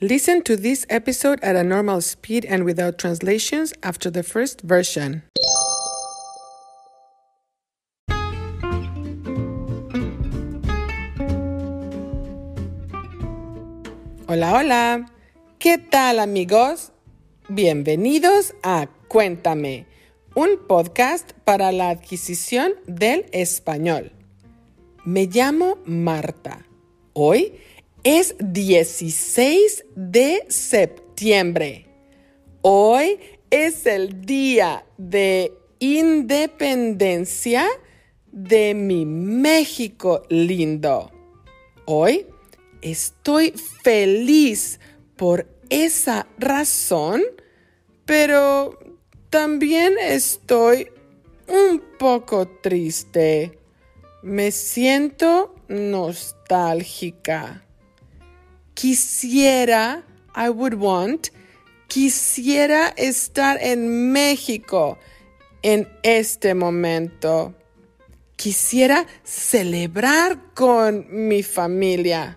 Listen to this episode at a normal speed and without translations after the first version. Hola, hola. ¿Qué tal amigos? Bienvenidos a Cuéntame, un podcast para la adquisición del español. Me llamo Marta. Hoy es 16 de septiembre. Hoy es el día de independencia de mi México lindo. Hoy estoy feliz por esa razón, pero también estoy un poco triste. Me siento nostálgica quisiera, I would want, quisiera estar en México en este momento. Quisiera celebrar con mi familia.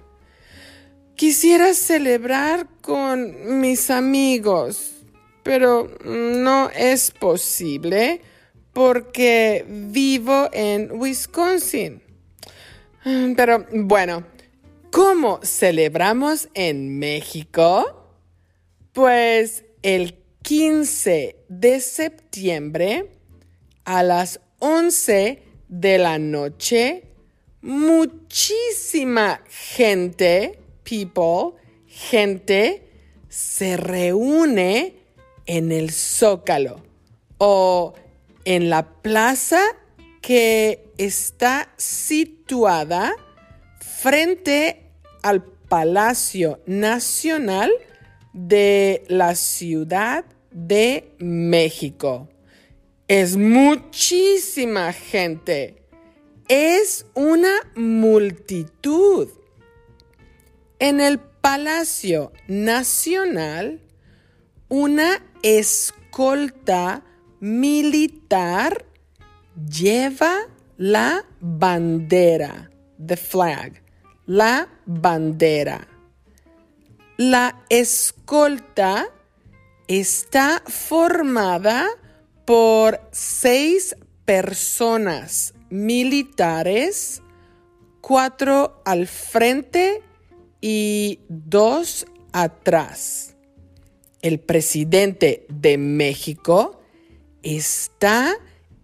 Quisiera celebrar con mis amigos, pero no es posible porque vivo en Wisconsin. Pero bueno, ¿Cómo celebramos en México? Pues el 15 de septiembre a las 11 de la noche, muchísima gente, people, gente, se reúne en el zócalo o en la plaza que está situada frente al Palacio Nacional de la Ciudad de México. Es muchísima gente. Es una multitud. En el Palacio Nacional, una escolta militar lleva la bandera, the flag la bandera. La escolta está formada por seis personas militares, cuatro al frente y dos atrás. El presidente de México está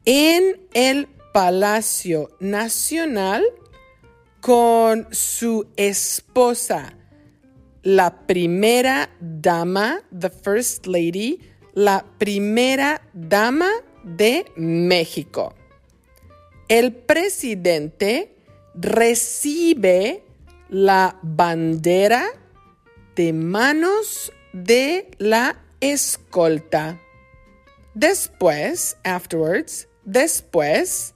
en el Palacio Nacional con su esposa, la primera dama, the first lady, la primera dama de México. El presidente recibe la bandera de manos de la escolta. Después, afterwards, después,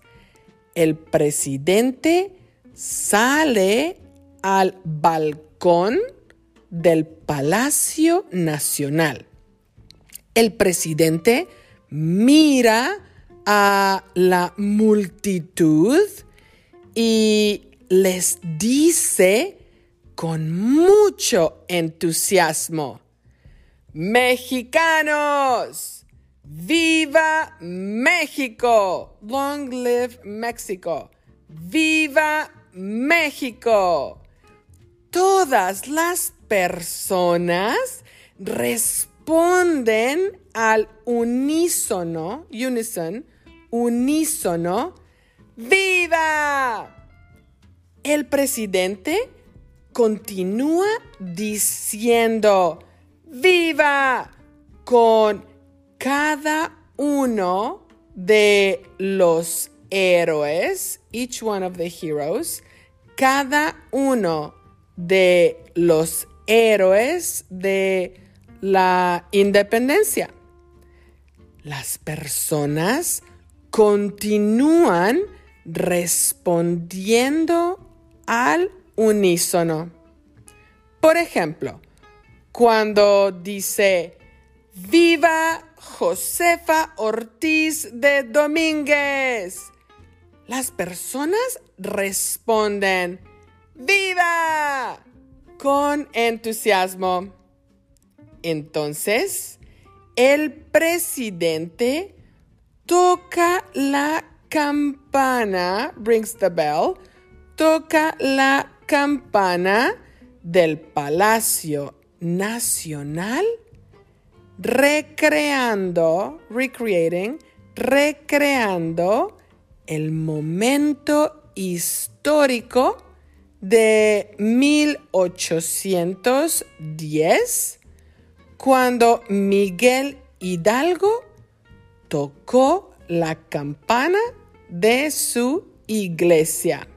el presidente sale al balcón del Palacio Nacional. El presidente mira a la multitud y les dice con mucho entusiasmo, Mexicanos, viva México, long live México, viva México. Todas las personas responden al unísono, unison, unísono, ¡Viva! El presidente continúa diciendo ¡Viva! con cada uno de los héroes, each one of the heroes, cada uno de los héroes de la independencia. Las personas continúan respondiendo al unísono. Por ejemplo, cuando dice, Viva Josefa Ortiz de Domínguez. Las personas responden ¡Viva! con entusiasmo. Entonces, el presidente toca la campana, rings the bell, toca la campana del Palacio Nacional, recreando, recreating, recreando el momento histórico de 1810, cuando Miguel Hidalgo tocó la campana de su iglesia.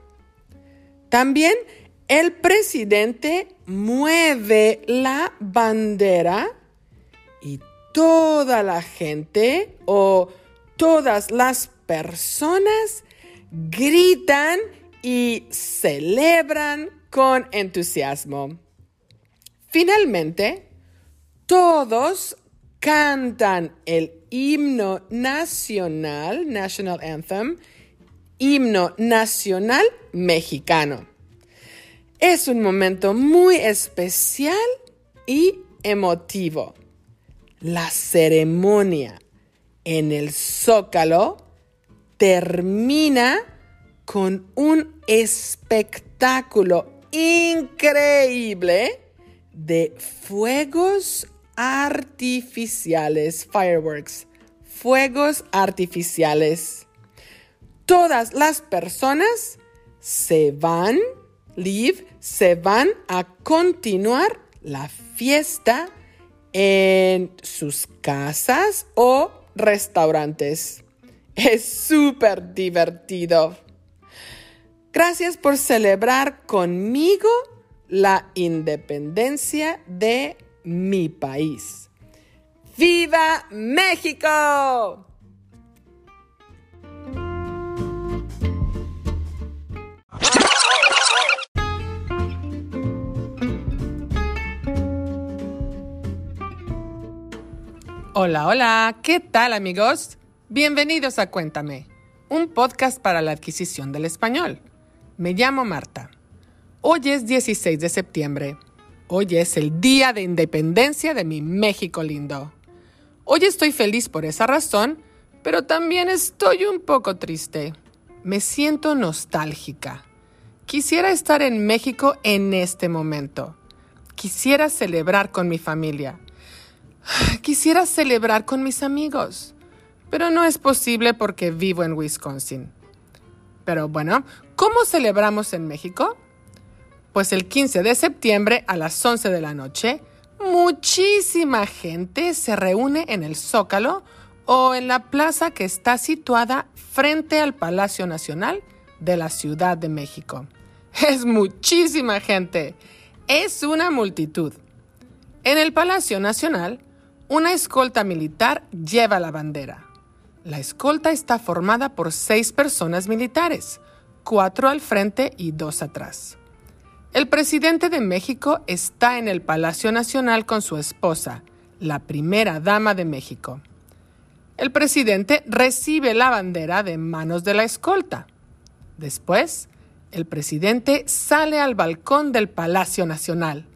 También el presidente mueve la bandera y toda la gente o todas las personas gritan y celebran con entusiasmo. Finalmente, todos cantan el himno nacional, National Anthem, himno nacional mexicano. Es un momento muy especial y emotivo. La ceremonia en el zócalo termina con un espectáculo increíble de fuegos artificiales, fireworks, fuegos artificiales. Todas las personas se van, leave, se van a continuar la fiesta en sus casas o restaurantes. Es súper divertido. Gracias por celebrar conmigo la independencia de mi país. ¡Viva México! Hola, hola, ¿qué tal amigos? Bienvenidos a Cuéntame, un podcast para la adquisición del español. Me llamo Marta. Hoy es 16 de septiembre. Hoy es el Día de Independencia de mi México lindo. Hoy estoy feliz por esa razón, pero también estoy un poco triste. Me siento nostálgica. Quisiera estar en México en este momento. Quisiera celebrar con mi familia. Quisiera celebrar con mis amigos, pero no es posible porque vivo en Wisconsin. Pero bueno, ¿cómo celebramos en México? Pues el 15 de septiembre a las 11 de la noche, muchísima gente se reúne en el Zócalo o en la plaza que está situada frente al Palacio Nacional de la Ciudad de México. Es muchísima gente. Es una multitud. En el Palacio Nacional, una escolta militar lleva la bandera. La escolta está formada por seis personas militares, cuatro al frente y dos atrás. El presidente de México está en el Palacio Nacional con su esposa, la primera dama de México. El presidente recibe la bandera de manos de la escolta. Después, el presidente sale al balcón del Palacio Nacional.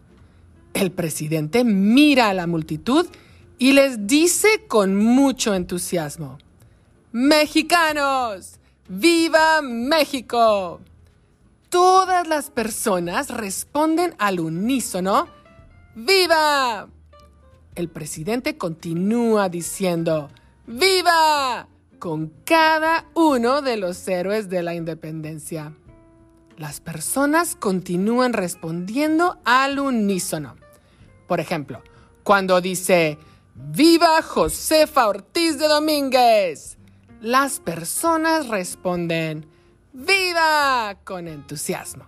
El presidente mira a la multitud y les dice con mucho entusiasmo, Mexicanos, ¡viva México! Todas las personas responden al unísono, ¡viva! El presidente continúa diciendo, ¡viva! con cada uno de los héroes de la independencia. Las personas continúan respondiendo al unísono. Por ejemplo, cuando dice, ¡Viva Josefa Ortiz de Domínguez! Las personas responden ¡Viva! con entusiasmo.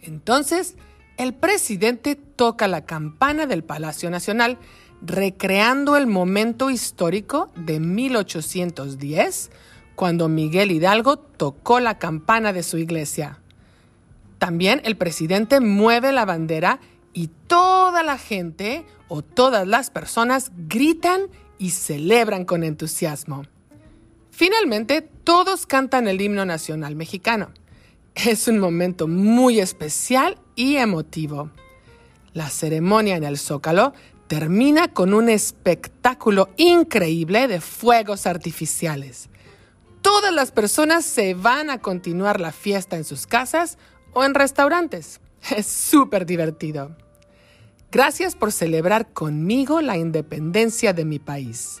Entonces, el presidente toca la campana del Palacio Nacional, recreando el momento histórico de 1810, cuando Miguel Hidalgo tocó la campana de su iglesia. También el presidente mueve la bandera y toda la gente o todas las personas gritan y celebran con entusiasmo. Finalmente, todos cantan el himno nacional mexicano. Es un momento muy especial y emotivo. La ceremonia en el Zócalo termina con un espectáculo increíble de fuegos artificiales. Todas las personas se van a continuar la fiesta en sus casas o en restaurantes. Es súper divertido. Gracias por celebrar conmigo la independencia de mi país.